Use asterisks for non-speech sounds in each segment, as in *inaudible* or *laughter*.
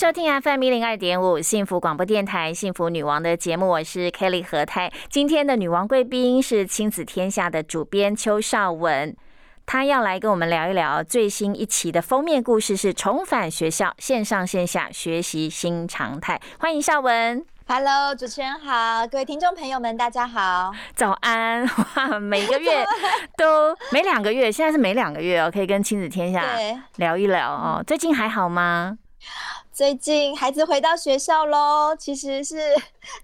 收听 FM 一零二点五幸福广播电台《幸福女王》的节目，我是 Kelly 何泰。今天的女王贵宾是亲子天下的主编邱少文，她要来跟我们聊一聊最新一期的封面故事，是重返学校，线上线下学习新常态。欢迎少文。Hello，主持人好，各位听众朋友们，大家好，早安！*laughs* 哇，每个月 *laughs* 都每两个月，现在是每两个月哦，可以跟亲子天下聊一聊哦。最近还好吗？最近孩子回到学校喽，其实是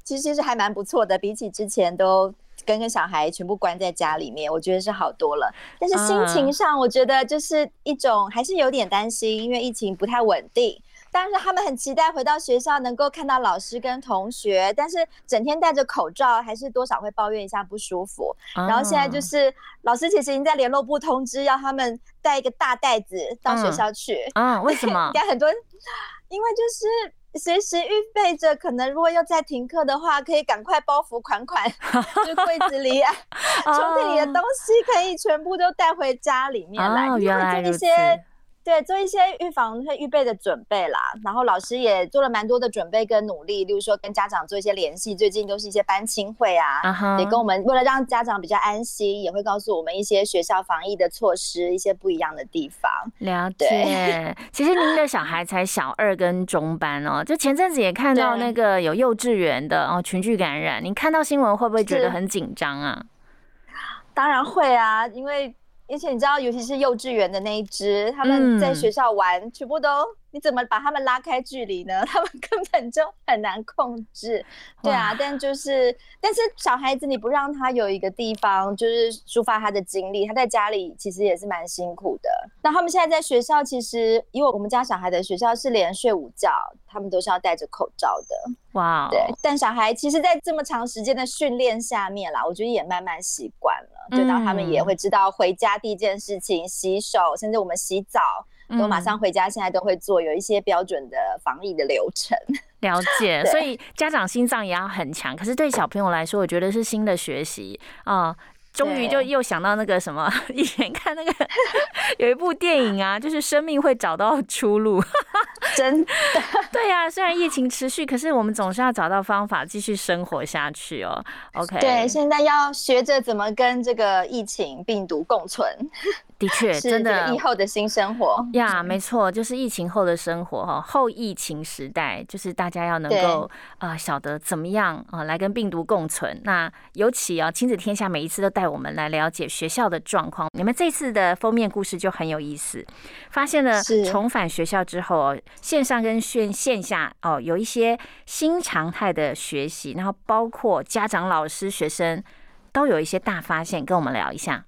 其实是还蛮不错的，比起之前都跟跟小孩全部关在家里面，我觉得是好多了。但是心情上，我觉得就是一种还是有点担心，因为疫情不太稳定。但是他们很期待回到学校能够看到老师跟同学，但是整天戴着口罩，还是多少会抱怨一下不舒服。然后现在就是老师其实已经在联络部通知，要他们带一个大袋子到学校去。嗯，为什么？*laughs* 应该很多。因为就是随时预备着，可能如果要再停课的话，可以赶快包袱款款，*laughs* 就柜子里 *laughs* 啊、抽屉里的东西可以全部都带回家里面来，原来如此。对，做一些预防和预备的准备啦。然后老师也做了蛮多的准备跟努力，例如说跟家长做一些联系。最近都是一些班亲会啊，也跟我们为了让家长比较安心，也会告诉我们一些学校防疫的措施，一些不一样的地方。了解。其实您的小孩才小二跟中班哦，就前阵子也看到那个有幼稚园的哦群聚感染，您看到新闻会不会觉得很紧张啊？当然会啊，因为。而且你知道，尤其是幼稚园的那一只，他们在学校玩，全部都。你怎么把他们拉开距离呢？*laughs* 他们根本就很难控制，对啊。但就是，但是小孩子你不让他有一个地方，就是抒发他的经历，他在家里其实也是蛮辛苦的。那他们现在在学校，其实因为我们家小孩的学校是连睡午觉，他们都是要戴着口罩的。哇，对。但小孩其实，在这么长时间的训练下面啦，我觉得也慢慢习惯了，就当他们也会知道回家第一件事情洗手，甚至我们洗澡。都马上回家，现在都会做有一些标准的防疫的流程。*laughs* 了解，所以家长心脏也要很强。可是对小朋友来说，我觉得是新的学习啊。终于就又想到那个什么，*laughs* 以前看那个有一部电影啊，就是生命会找到出路。*laughs* 真的，对呀，虽然疫情持续，可是我们总是要找到方法继续生活下去哦。OK，对，现在要学着怎么跟这个疫情病毒共存。的确，真的以后的新生活呀，没错，就是疫情后的生活哈。后疫情时代，就是大家要能够啊晓得怎么样啊来跟病毒共存。那尤其啊，亲子天下每一次都带我们来了解学校的状况。你们这次的封面故事就很有意思，发现了重返学校之后哦，线上跟线线下哦有一些新常态的学习，然后包括家长、老师、学生都有一些大发现，跟我们聊一下。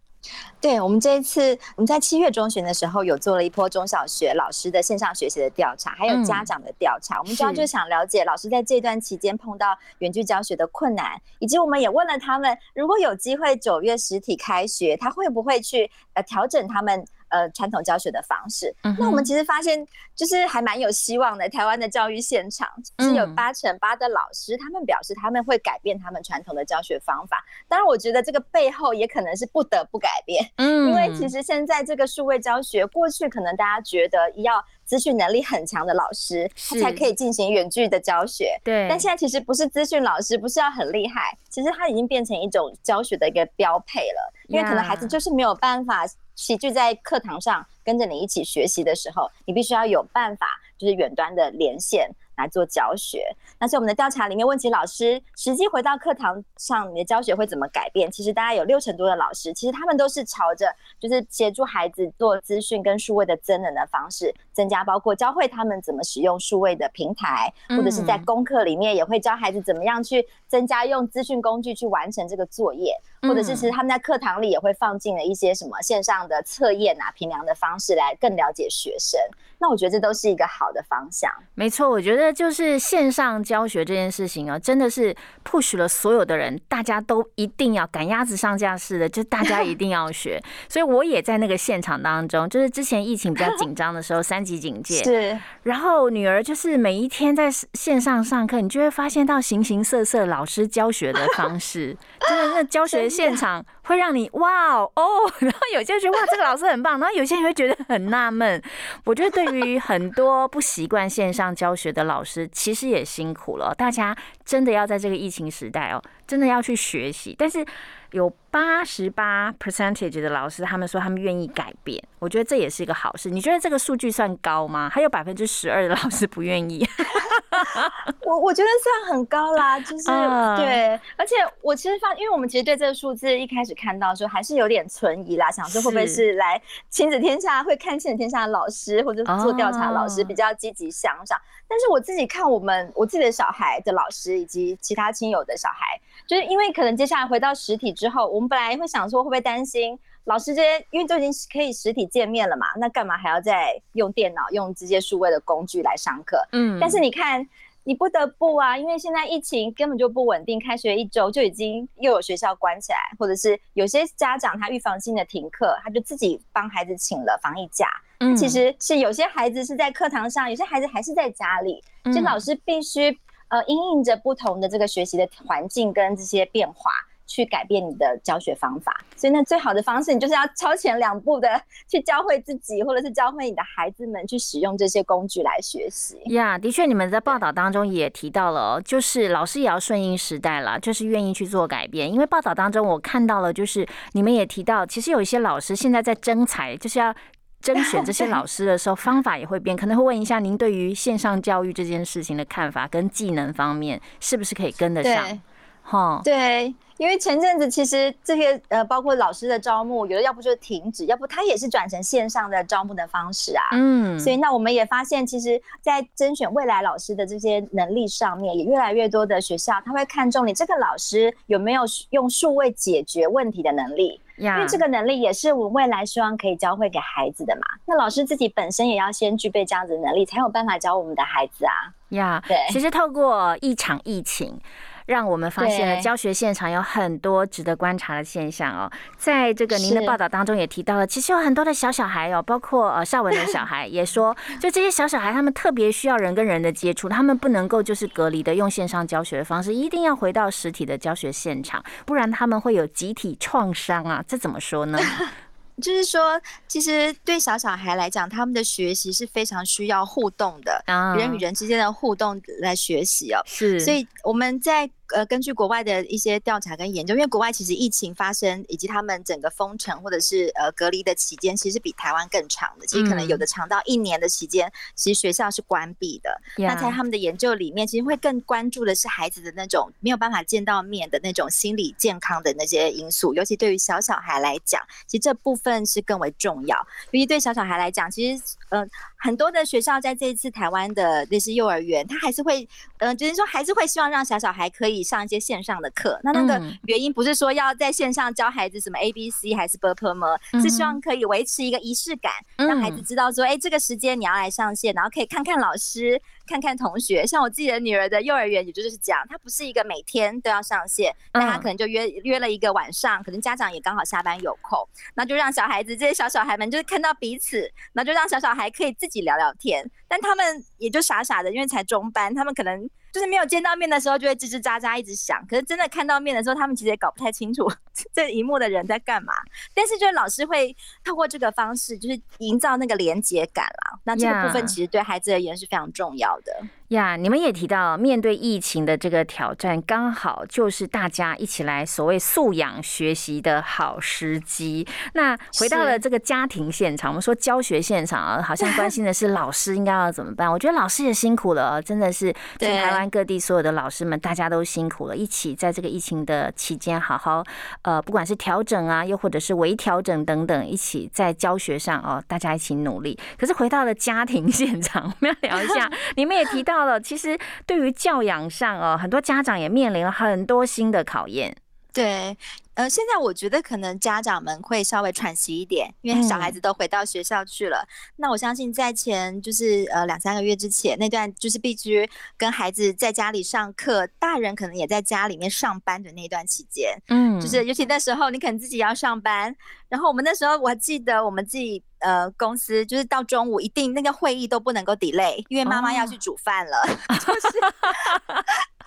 对我们这一次，我们在七月中旬的时候有做了一波中小学老师的线上学习的调查，还有家长的调查。我们主要就想了解老师在这段期间碰到远距教学的困难，以及我们也问了他们，如果有机会九月实体开学，他会不会去呃调整他们。呃，传统教学的方式，那我们其实发现，就是还蛮有希望的。台湾的教育现场是有八成八的老师，他们表示他们会改变他们传统的教学方法。当然，我觉得这个背后也可能是不得不改变，嗯，因为其实现在这个数位教学，过去可能大家觉得要资讯能力很强的老师，他才可以进行远距的教学，对。但现在其实不是资讯老师，不是要很厉害，其实他已经变成一种教学的一个标配了，因为可能孩子就是没有办法。齐聚在课堂上，跟着你一起学习的时候，你必须要有办法，就是远端的连线。来做教学，那在我们的调查里面问起老师，实际回到课堂上，你的教学会怎么改变？其实大概有六成多的老师，其实他们都是朝着就是协助孩子做资讯跟数位的增能的方式增加，包括教会他们怎么使用数位的平台，或者是在功课里面也会教孩子怎么样去增加用资讯工具去完成这个作业，或者是其实他们在课堂里也会放进了一些什么线上的测验啊、评量的方式来更了解学生。那我觉得这都是一个好的方向。没错，我觉得。就是线上教学这件事情啊，真的是 push 了所有的人，大家都一定要赶鸭子上架似的，就大家一定要学。*laughs* 所以我也在那个现场当中，就是之前疫情比较紧张的时候，三级警 *laughs* 戒，是。然后女儿就是每一天在线上上课，你就会发现到形形色色老师教学的方式，*laughs* 真的那教学现 *laughs* 场会让你哇哦，然后有些人觉得哇这个老师很棒，然后有些人会觉得很纳闷。我觉得对于很多不习惯线上教学的老师，其实也辛苦了。大家真的要在这个疫情时代哦，真的要去学习。但是有八十八 percentage 的老师，他们说他们愿意改变，我觉得这也是一个好事。你觉得这个数据算高吗？还有百分之十二的老师不愿意。*laughs* 我我觉得算很高啦，就是对，而且我其实发，因为我们其实对这个数字一开始看到的时候还是有点存疑啦，想说会不会是来亲子天下会看亲子天下的老师或者做调查老师比较积极向上，但是我自己看我们我自己的小孩的老师以及其他亲友的小孩，就是因为可能接下来回到实体之后，我们本来会想说会不会担心老师这些，因为都已经可以实体见面了嘛，那干嘛还要再用电脑用这些数位的工具来上课？嗯，但是你看。你不得不啊，因为现在疫情根本就不稳定，开学一周就已经又有学校关起来，或者是有些家长他预防性的停课，他就自己帮孩子请了防疫假。嗯，其实是有些孩子是在课堂上，有些孩子还是在家里，所以老师必须呃因应着不同的这个学习的环境跟这些变化。去改变你的教学方法，所以那最好的方式，你就是要超前两步的 *laughs* 去教会自己，或者是教会你的孩子们去使用这些工具来学习。呀，的确，你们在报道当中也提到了，就是老师也要顺应时代了，就是愿意去做改变。因为报道当中我看到了，就是你们也提到，其实有一些老师现在在征才，就是要甄 *laughs* 选这些老师的时候，方法也会变，可能会问一下您对于线上教育这件事情的看法，跟技能方面是不是可以跟得上？哈，对。因为前阵子其实这些呃，包括老师的招募，有的要不就停止，要不他也是转成线上的招募的方式啊。嗯，所以那我们也发现，其实，在甄选未来老师的这些能力上面，也越来越多的学校他会看重你这个老师有没有用数位解决问题的能力，因为这个能力也是我们未来希望可以教会给孩子的嘛。那老师自己本身也要先具备这样子的能力，才有办法教我们的孩子啊。呀，对，其实透过一场疫情。让我们发现了教学现场有很多值得观察的现象哦。在这个您的报道当中也提到了，其实有很多的小小孩哦，包括呃邵文的小孩 *laughs* 也说，就这些小小孩他们特别需要人跟人的接触，他们不能够就是隔离的用线上教学的方式，一定要回到实体的教学现场，不然他们会有集体创伤啊。这怎么说呢？*laughs* 就是说，其实对小小孩来讲，他们的学习是非常需要互动的，人与人之间的互动来学习哦。是，所以我们在。呃，根据国外的一些调查跟研究，因为国外其实疫情发生以及他们整个封城或者是呃隔离的期间，其实比台湾更长的。其实可能有的长到一年的期间，其实学校是关闭的。那在他们的研究里面，其实会更关注的是孩子的那种没有办法见到面的那种心理健康的那些因素。尤其对于小小孩来讲，其实这部分是更为重要。尤其对小小孩来讲，其实呃很多的学校在这一次台湾的那些幼儿园，他还是会嗯，就是说还是会希望让小小孩可以。上一些线上的课，那那个原因不是说要在线上教孩子什么 A B C 还是 b u r p l e 吗是希望可以维持一个仪式感，让孩子知道说，哎，这个时间你要来上线，然后可以看看老师。看看同学，像我自己的女儿的幼儿园，也就是这样，她不是一个每天都要上线，那她可能就约约了一个晚上，可能家长也刚好下班有空，那就让小孩子这些小小孩们就是看到彼此，那就让小小孩可以自己聊聊天，但他们也就傻傻的，因为才中班，他们可能就是没有见到面的时候就会吱吱喳喳一直响，可是真的看到面的时候，他们其实也搞不太清楚 *laughs* 这一幕的人在干嘛，但是就是老师会透过这个方式，就是营造那个连接感啦，那这个部分其实对孩子而言是非常重要的。呀，你们也提到，面对疫情的这个挑战，刚好就是大家一起来所谓素养学习的好时机。那回到了这个家庭现场，我们说教学现场啊，好像关心的是老师应该要怎么办。我觉得老师也辛苦了，真的是全台湾各地所有的老师们，大家都辛苦了，一起在这个疫情的期间，好好呃，不管是调整啊，又或者是微调整等等，一起在教学上哦，大家一起努力。可是回到了家庭现场，我们要聊一下，*laughs* 你们也提到。到了，其实对于教养上哦，很多家长也面临了很多新的考验。对。呃，现在我觉得可能家长们会稍微喘息一点，因为小孩子都回到学校去了。那我相信在前就是呃两三个月之前那段，就是必须跟孩子在家里上课，大人可能也在家里面上班的那段期间，嗯，就是尤其那时候你可能自己要上班，然后我们那时候我还记得我们自己呃公司就是到中午一定那个会议都不能够 delay，因为妈妈要去煮饭了，*laughs* 就是。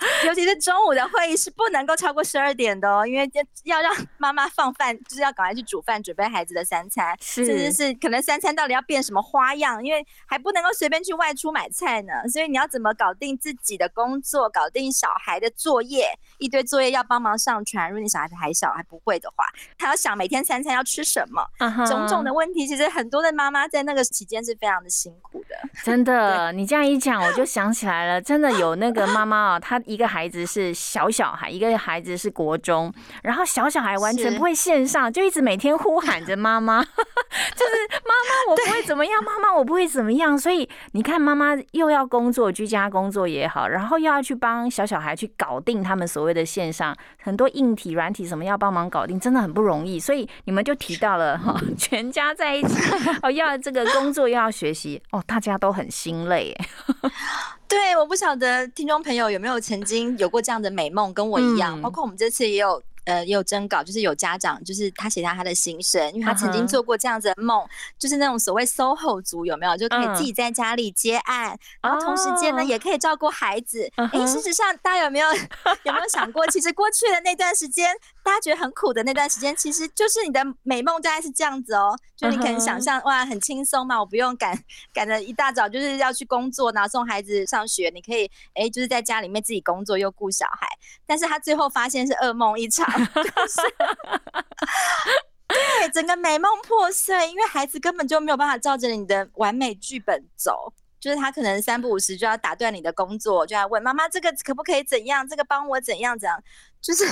*laughs* 尤其是中午的会议是不能够超过十二点的哦，因为要让妈妈放饭，*laughs* 就是要赶快去煮饭，准备孩子的三餐，甚至是可能三餐到底要变什么花样，因为还不能够随便去外出买菜呢。所以你要怎么搞定自己的工作，搞定小孩的作业，一堆作业要帮忙上传。如果你小孩子还小还不会的话，还要想每天三餐要吃什么，种种的问题，其实很多的妈妈在那个期间是非常的辛苦的。真的，你这样一讲，我就想起来了，真的有那个妈妈啊，她。一个孩子是小小孩，一个孩子是国中，然后小小孩完全不会线上，就一直每天呼喊着妈妈，*laughs* 就是妈妈我不会怎么样，妈妈我不会怎么样。所以你看，妈妈又要工作，居家工作也好，然后又要去帮小小孩去搞定他们所谓的线上很多硬体、软体什么要帮忙搞定，真的很不容易。所以你们就提到了哈，*laughs* 全家在一起哦，要这个工作又要学习哦，大家都很心累。*laughs* 对，我不晓得听众朋友有没有曾经有过这样的美梦，跟我一样。包括我们这次也有，呃，也有征稿，就是有家长，就是他写下他的心声，因为他曾经做过这样子的梦，就是那种所谓 SOHO 族，有没有？就可以自己在家里接案，然后同时间呢，也可以照顾孩子。哎，事实上，大家有没有 *laughs* 有没有想过，其实过去的那段时间？大家觉得很苦的那段时间，其实就是你的美梦，大概是这样子哦。就你可能想象，哇，很轻松嘛，我不用赶赶着一大早就是要去工作，然后送孩子上学。你可以，哎，就是在家里面自己工作又顾小孩。但是他最后发现是噩梦一场，*laughs* 对，整个美梦破碎，因为孩子根本就没有办法照着你的完美剧本走。就是他可能三不五时就要打断你的工作，就要问妈妈这个可不可以怎样，这个帮我怎样怎样，就是。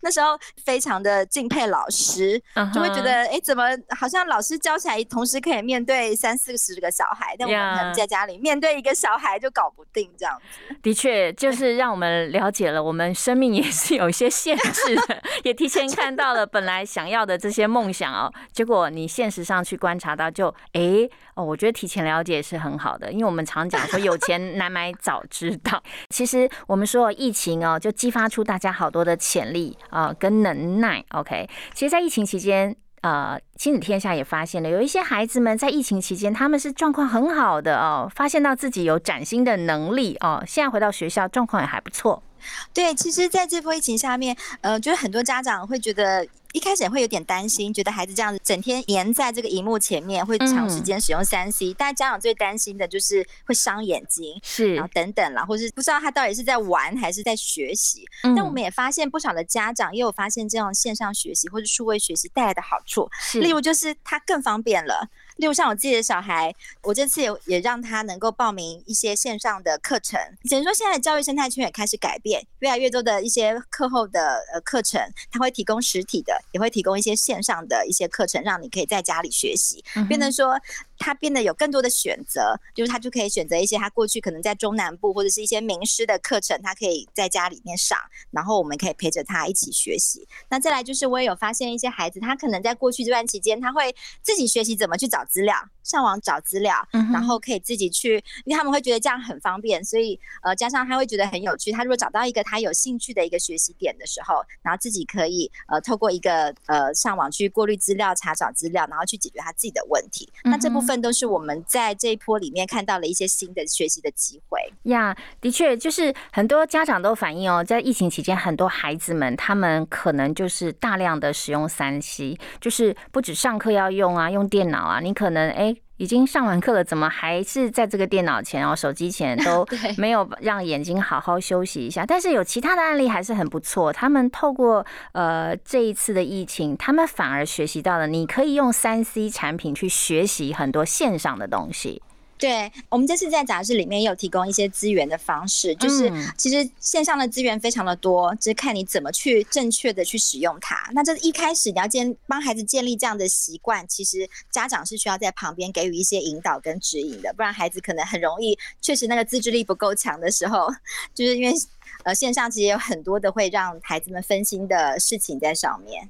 那时候非常的敬佩老师，就会觉得哎，怎么好像老师教起来，同时可以面对三四十个小孩，但我们可能在家里面对一个小孩就搞不定这样子。的确，就 *laughs* 是让我们了解了，我们生命也是有一些限制的，也提前看到了本来想要的这些梦想哦。结果你现实上去观察到，就哎哦，我觉得提前了解是很好的，因为我们常讲说有钱难买早知道。*laughs* 其实我们说疫情哦，就激发出大家好多的潜力。啊，跟能耐，OK。其实，在疫情期间，呃，亲子天下也发现了，有一些孩子们在疫情期间，他们是状况很好的哦，发现到自己有崭新的能力哦，现在回到学校，状况也还不错。对，其实，在这波疫情下面，呃，就是很多家长会觉得。一开始也会有点担心，觉得孩子这样子整天黏在这个荧幕前面，会长时间使用三 C。但家长最担心的就是会伤眼睛，是，然后等等啦，或是不知道他到底是在玩还是在学习。但我们也发现不少的家长也有发现这样线上学习或者数位学习带来的好处，例如就是它更方便了。例如像我自己的小孩，我这次也也让他能够报名一些线上的课程。只能说现在的教育生态圈也开始改变，越来越多的一些课后的呃课程，他会提供实体的。也会提供一些线上的一些课程，让你可以在家里学习，变得说。他变得有更多的选择，就是他就可以选择一些他过去可能在中南部或者是一些名师的课程，他可以在家里面上，然后我们可以陪着他一起学习。那再来就是我也有发现一些孩子，他可能在过去这段期间，他会自己学习怎么去找资料，上网找资料，然后可以自己去，因为他们会觉得这样很方便，所以呃加上他会觉得很有趣。他如果找到一个他有兴趣的一个学习点的时候，然后自己可以呃透过一个呃上网去过滤资料、查找资料，然后去解决他自己的问题。那这部分。都是我们在这一波里面看到了一些新的学习的机会呀，的确，就是很多家长都反映哦，在疫情期间，很多孩子们他们可能就是大量的使用三 C，就是不止上课要用啊，用电脑啊，你可能哎。已经上完课了，怎么还是在这个电脑前哦、手机前 *laughs* 都没有让眼睛好好休息一下？但是有其他的案例还是很不错。他们透过呃这一次的疫情，他们反而学习到了，你可以用三 C 产品去学习很多线上的东西。对我们这次在杂志里面也有提供一些资源的方式，就是其实线上的资源非常的多，就是看你怎么去正确的去使用它。那这一开始你要建帮孩子建立这样的习惯，其实家长是需要在旁边给予一些引导跟指引的，不然孩子可能很容易，确实那个自制力不够强的时候，就是因为呃，线上其实有很多的会让孩子们分心的事情在上面。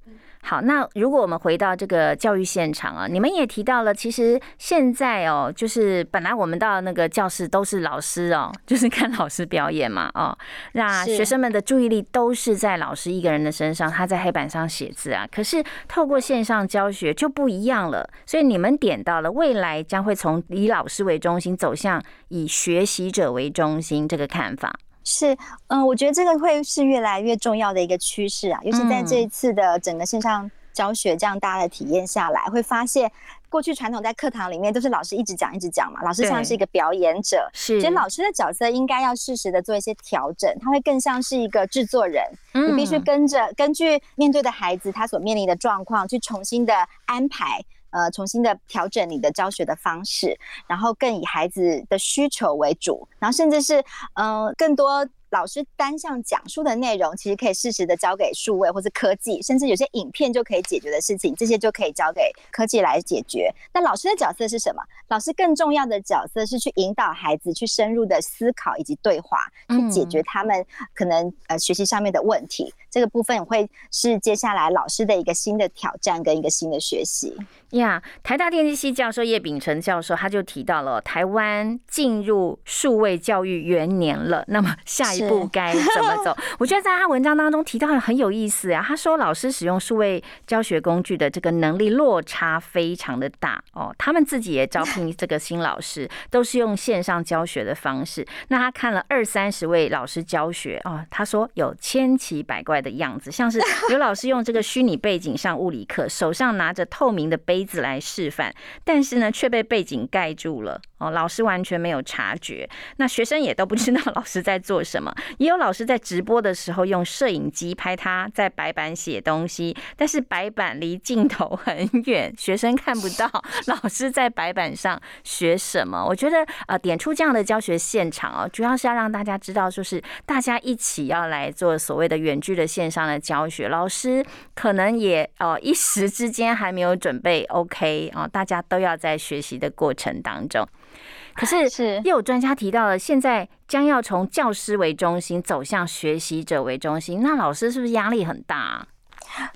好，那如果我们回到这个教育现场啊，你们也提到了，其实现在哦，就是本来我们到那个教室都是老师哦，就是看老师表演嘛，哦，那学生们的注意力都是在老师一个人的身上，他在黑板上写字啊。可是透过线上教学就不一样了，所以你们点到了未来将会从以老师为中心走向以学习者为中心这个看法。是，嗯，我觉得这个会是越来越重要的一个趋势啊，尤其在这一次的整个线上教学这样大的体验下来，会发现过去传统在课堂里面都是老师一直讲一直讲嘛，老师像是一个表演者，是，其实老师的角色应该要适时的做一些调整，他会更像是一个制作人，你必须跟着根据面对的孩子他所面临的状况去重新的安排。呃，重新的调整你的教学的方式，然后更以孩子的需求为主，然后甚至是呃更多。老师单向讲述的内容，其实可以适时的交给数位或是科技，甚至有些影片就可以解决的事情，这些就可以交给科技来解决。那老师的角色是什么？老师更重要的角色是去引导孩子去深入的思考以及对话，去解决他们可能呃学习上面的问题。这个部分会是接下来老师的一个新的挑战跟一个新的学习。呀，台大电机系教授叶秉成教授他就提到了，台湾进入数位教育元年了。那么下一步该怎么走？我觉得在他文章当中提到的很有意思啊。他说，老师使用数位教学工具的这个能力落差非常的大哦。他们自己也招聘这个新老师，都是用线上教学的方式。那他看了二三十位老师教学哦，他说有千奇百怪的样子，像是有老师用这个虚拟背景上物理课，手上拿着透明的杯。子来示范，但是呢，却被背景盖住了。哦。老师完全没有察觉，那学生也都不知道老师在做什么。也有老师在直播的时候用摄影机拍他在白板写东西，但是白板离镜头很远，学生看不到老师在白板上学什么。我觉得呃，点出这样的教学现场哦，主要是要让大家知道，就是大家一起要来做所谓的远距的线上的教学，老师可能也哦一时之间还没有准备。OK 啊，大家都要在学习的过程当中。可是，*laughs* 是又有专家提到了，现在将要从教师为中心走向学习者为中心，那老师是不是压力很大？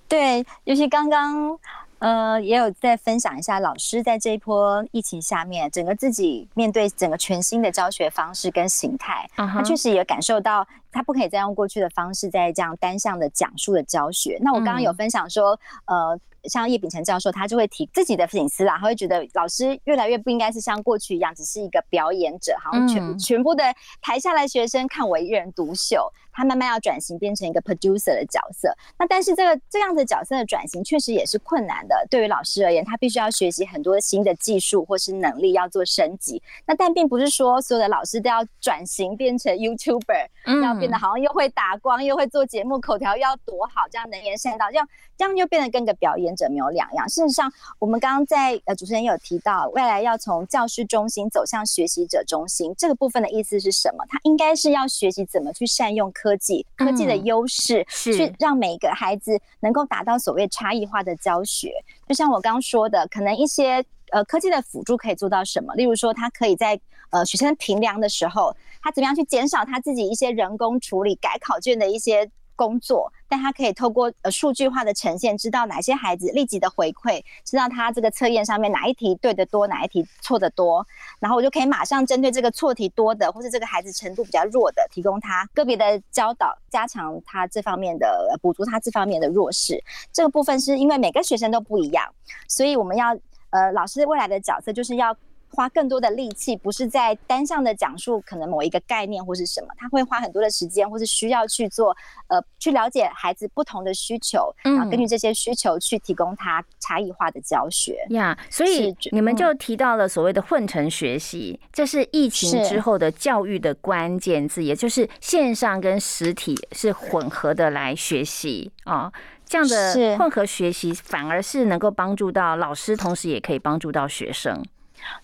对，尤其刚刚呃，也有在分享一下，老师在这一波疫情下面，整个自己面对整个全新的教学方式跟形态，他确实也感受到，他不可以再用过去的方式在这样单向的讲述的教学。那我刚刚有分享说，呃。像叶秉成教授，他就会提自己的隐私啦，他会觉得老师越来越不应该是像过去一样，只是一个表演者，好像全全部的台下来学生看我一人独秀。他慢慢要转型变成一个 producer 的角色，那但是这个这样的角色的转型确实也是困难的。对于老师而言，他必须要学习很多新的技术或是能力，要做升级。那但并不是说所有的老师都要转型 *laughs* 变成 YouTuber，要变得好像又会打光又会做节目，口条又要多好，这样能言善道，这样这样就变得跟个表演者没有两样。事实上，我们刚刚在呃主持人有提到，未来要从教师中心走向学习者中心，这个部分的意思是什么？他应该是要学习怎么去善用。科技科技的优势，去让每个孩子能够达到所谓差异化的教学。就像我刚刚说的，可能一些呃科技的辅助可以做到什么？例如说，他可以在呃学生评量的时候，他怎么样去减少他自己一些人工处理改考卷的一些。工作，但他可以透过呃数据化的呈现，知道哪些孩子立即的回馈，知道他这个测验上面哪一题对的多，哪一题错的多，然后我就可以马上针对这个错题多的，或是这个孩子程度比较弱的，提供他个别的教导，加强他这方面的补足他这方面的弱势。这个部分是因为每个学生都不一样，所以我们要呃老师未来的角色就是要。花更多的力气，不是在单向的讲述可能某一个概念或是什么，他会花很多的时间，或是需要去做呃，去了解孩子不同的需求，然后根据这些需求去提供他差异化的教学。呀，所以你们就提到了所谓的混成学习，这是疫情之后的教育的关键字，也就是线上跟实体是混合的来学习啊，这样的混合学习反而是能够帮助到老师，同时也可以帮助到学生。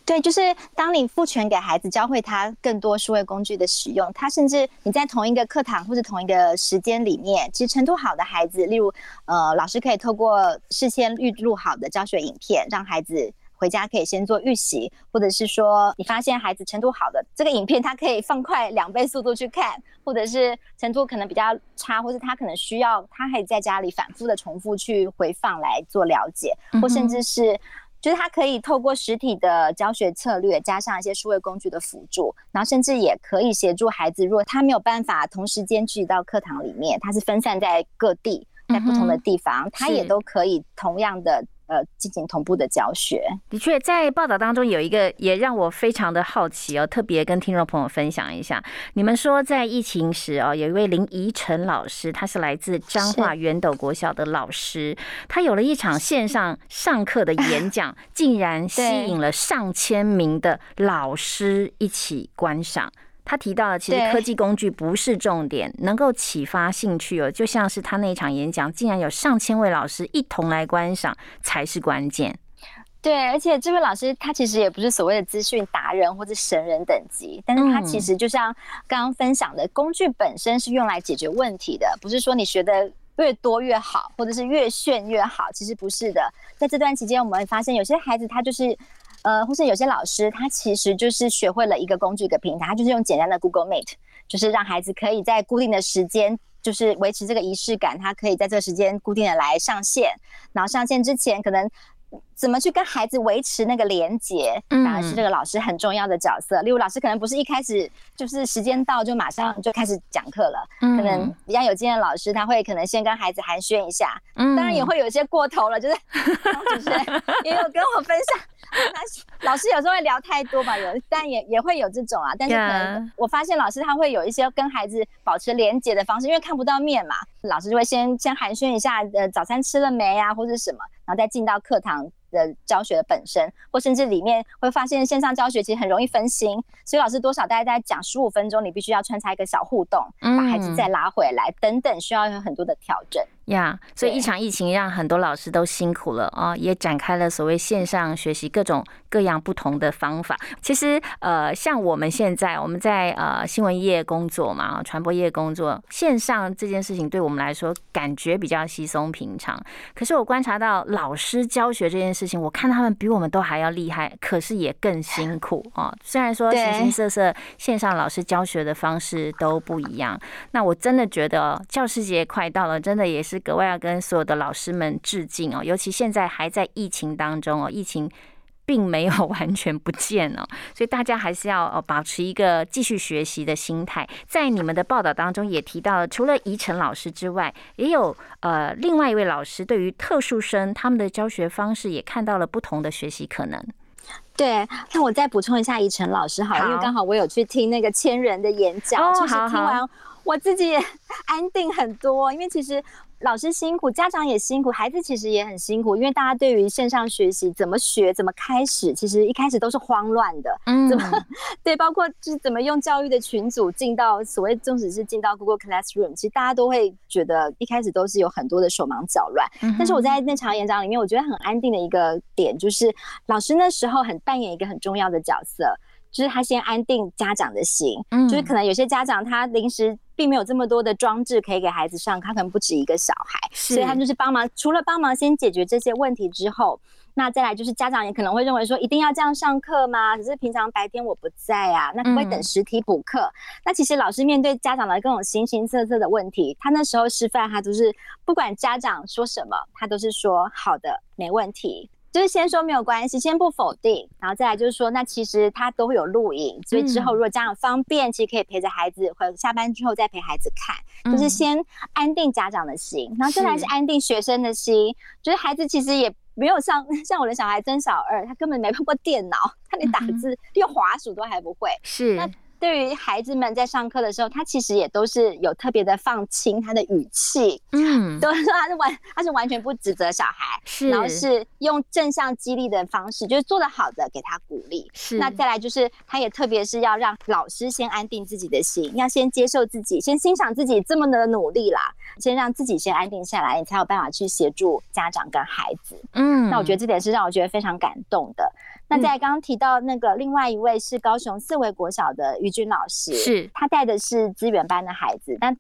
对，就是当你赋权给孩子，教会他更多数位工具的使用，他甚至你在同一个课堂或者同一个时间里面，其实程度好的孩子，例如呃，老师可以透过事先预录好的教学影片，让孩子。回家可以先做预习，或者是说你发现孩子程度好的这个影片，他可以放快两倍速度去看，或者是程度可能比较差，或是他可能需要他可以在家里反复的重复去回放来做了解，或甚至是。就是他可以透过实体的教学策略，加上一些数位工具的辅助，然后甚至也可以协助孩子，如果他没有办法同时间聚集到课堂里面，他是分散在各地，在不同的地方，他也都可以同样的。呃，进行同步的教学。的确，在报道当中有一个也让我非常的好奇哦，特别跟听众朋友分享一下。你们说在疫情时哦，有一位林怡晨老师，他是来自彰化元斗国小的老师，他有了一场线上上课的演 *laughs* 讲，竟然吸引了上千名的老师一起观赏。他提到了，其实科技工具不是重点，*laughs* 能够启发兴趣哦，就像是他那一场演讲，竟然有上千位老师一同来观赏，才是关键。对，而且这位老师他其实也不是所谓的资讯达人或者神人等级，但是他其实就像刚刚分享的，工具本身是用来解决问题的，不是说你学的越多越好，或者是越炫越好，其实不是的。在这段期间，我们发现有些孩子他就是。呃，或是有些老师，他其实就是学会了一个工具、一个平台，他就是用简单的 Google Meet，就是让孩子可以在固定的时间，就是维持这个仪式感，他可以在这个时间固定的来上线，然后上线之前可能。怎么去跟孩子维持那个连接，当然是这个老师很重要的角色。例如，老师可能不是一开始就是时间到就马上就开始讲课了，可能比较有经验的老师，他会可能先跟孩子寒暄一下，嗯当然也会有一些过头了，就是 *laughs* 主持人也有跟我分享。*laughs* 老师有时候会聊太多吧，有，但也也会有这种啊。但是可能我发现老师他会有一些跟孩子保持连接的方式，因为看不到面嘛，老师就会先先寒暄一下，呃，早餐吃了没啊，或者什么，然后再进到课堂。的教学的本身，或甚至里面会发现线上教学其实很容易分心，所以老师多少大概在讲十五分钟，你必须要穿插一个小互动，把孩子再拉回来，等等，需要有很多的调整。呀，所以一场疫情让很多老师都辛苦了啊，也展开了所谓线上学习各种各样不同的方法。其实，呃，像我们现在我们在呃新闻业工作嘛，传播业工作，线上这件事情对我们来说感觉比较稀松平常。可是我观察到老师教学这件事情，我看他们比我们都还要厉害，可是也更辛苦啊。*laughs* 虽然说形形色色线上老师教学的方式都不一样，那我真的觉得教师节快到了，真的也是。格外要跟所有的老师们致敬哦，尤其现在还在疫情当中哦，疫情并没有 *laughs* 完全不见哦，所以大家还是要保持一个继续学习的心态。在你们的报道当中也提到了，除了宜晨老师之外，也有呃另外一位老师对于特殊生他们的教学方式也看到了不同的学习可能。对，那我再补充一下宜晨老师好，因为刚好我有去听那个千人的演讲，其实听完我自己也 *laughs* 安定很多，因为其实。老师辛苦，家长也辛苦，孩子其实也很辛苦，因为大家对于线上学习怎么学、怎么开始，其实一开始都是慌乱的。嗯，怎么对？包括就是怎么用教育的群组进到所谓，纵使是进到 Google Classroom，其实大家都会觉得一开始都是有很多的手忙脚乱。但是我在那场演讲里面，我觉得很安定的一个点，就是老师那时候很扮演一个很重要的角色。就是他先安定家长的心，嗯，就是可能有些家长他临时并没有这么多的装置可以给孩子上，他可能不止一个小孩，所以他就是帮忙，除了帮忙先解决这些问题之后，那再来就是家长也可能会认为说，一定要这样上课吗？可是平常白天我不在啊，那不会等实体补课。那其实老师面对家长的各种形形色色的问题，他那时候示范，他都是不管家长说什么，他都是说好的，没问题。就是先说没有关系，先不否定，然后再来就是说，那其实他都会有录影，所以之后如果家长方便，其实可以陪着孩子，或下班之后再陪孩子看，就是先安定家长的心，然后再来是安定学生的心，就是孩子其实也没有像 *laughs* 像我的小孩曾小二，他根本没碰过电脑，他连打字用滑鼠都还不会，是。对于孩子们在上课的时候，他其实也都是有特别的放轻他的语气，嗯，*laughs* 都是他是完他是完全不指责小孩，是，然后是用正向激励的方式，就是做得好的给他鼓励，是。那再来就是他也特别是要让老师先安定自己的心，要先接受自己，先欣赏自己这么的努力啦，先让自己先安定下来，你才有办法去协助家长跟孩子，嗯。那我觉得这点是让我觉得非常感动的。那在刚刚提到那个另外一位是高雄四维国小的于军老师，是。他带的是资源班的孩子，但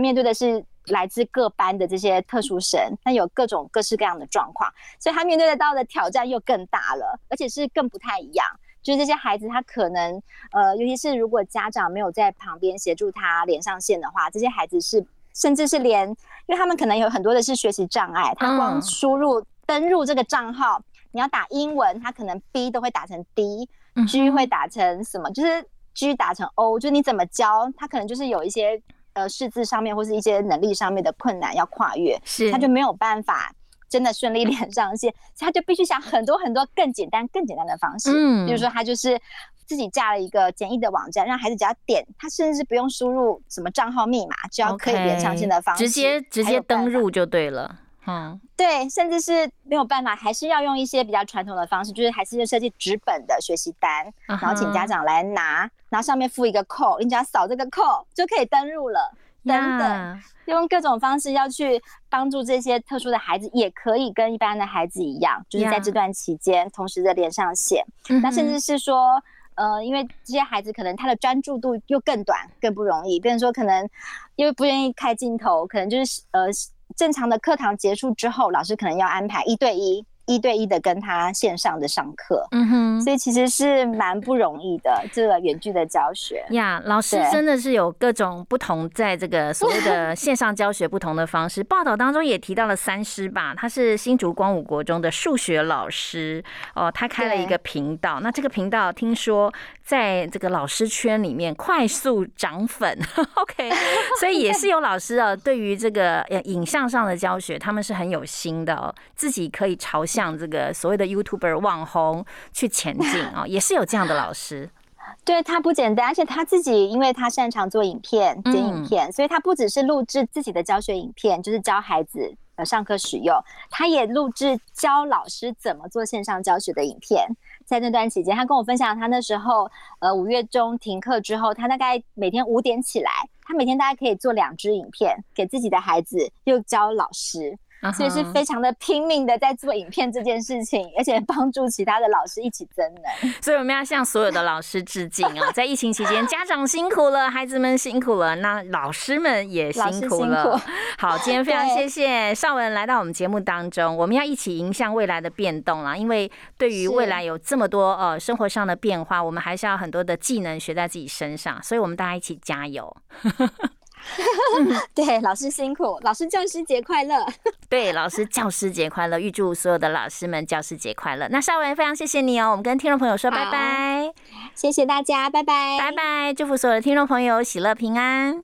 面对的是来自各班的这些特殊生，那有各种各式各样的状况，所以他面对得到的挑战又更大了，而且是更不太一样。就是这些孩子，他可能呃，尤其是如果家长没有在旁边协助他连上线的话，这些孩子是甚至是连，因为他们可能有很多的是学习障碍，他光输入登入这个账号，你要打英文，他可能 B 都会打成 D，G 会打成什么，就是 G 打成 O，就是你怎么教他，可能就是有一些。呃，识字上面或是一些能力上面的困难要跨越，是他就没有办法真的顺利连上线，他就必须想很多很多更简单、更简单的方式。嗯，比如说他就是自己架了一个简易的网站，让孩子只要点，他甚至是不用输入什么账号密码，只要可以连上线的方式，直接直接登录就对了。嗯，对，甚至是没有办法，还是要用一些比较传统的方式，就是还是要设计纸本的学习单，然后请家长来拿，然后上面附一个扣，你只要扫这个扣就可以登录了。等等，用各种方式要去帮助这些特殊的孩子，也可以跟一般的孩子一样，就是在这段期间同时的连上线。那甚至是说，呃，因为这些孩子可能他的专注度又更短，更不容易。比如说，可能因为不愿意开镜头，可能就是呃。正常的课堂结束之后，老师可能要安排一对一。一对一的跟他线上的上课，嗯哼，所以其实是蛮不容易的这个远距的教学呀。老师真的是有各种不同，在这个所谓的 *laughs* 线上教学不同的方式。报道当中也提到了三师吧，他是新竹光武国中的数学老师哦，他开了一个频道。那这个频道听说在这个老师圈里面快速涨粉，OK，*laughs* 所以也是有老师啊，对于这个影像上的教学，他们是很有心的哦，自己可以朝。向这个所谓的 YouTuber 网红去前进啊，也是有这样的老师。*laughs* 对他不简单，而且他自己，因为他擅长做影片、剪影片，所以他不只是录制自己的教学影片，就是教孩子呃上课使用，他也录制教老师怎么做线上教学的影片。在那段期间，他跟我分享，他那时候呃五月中停课之后，他大概每天五点起来，他每天大概可以做两支影片，给自己的孩子又教老师。所以是非常的拼命的在做影片这件事情，而且帮助其他的老师一起增能。所以我们要向所有的老师致敬啊！在疫情期间，家长辛苦了，孩子们辛苦了，那老师们也辛苦了。好，今天非常谢谢邵文来到我们节目当中，我们要一起迎向未来的变动啦。因为对于未来有这么多呃生活上的变化，我们还是要很多的技能学在自己身上，所以我们大家一起加油。*laughs* *laughs* 对，老师辛苦，老师教师节快乐。*laughs* 对，老师教师节快乐，预祝所有的老师们教师节快乐。那邵文非常谢谢你哦，我们跟听众朋友说拜拜，谢谢大家，拜拜，拜拜，祝福所有的听众朋友喜乐平安。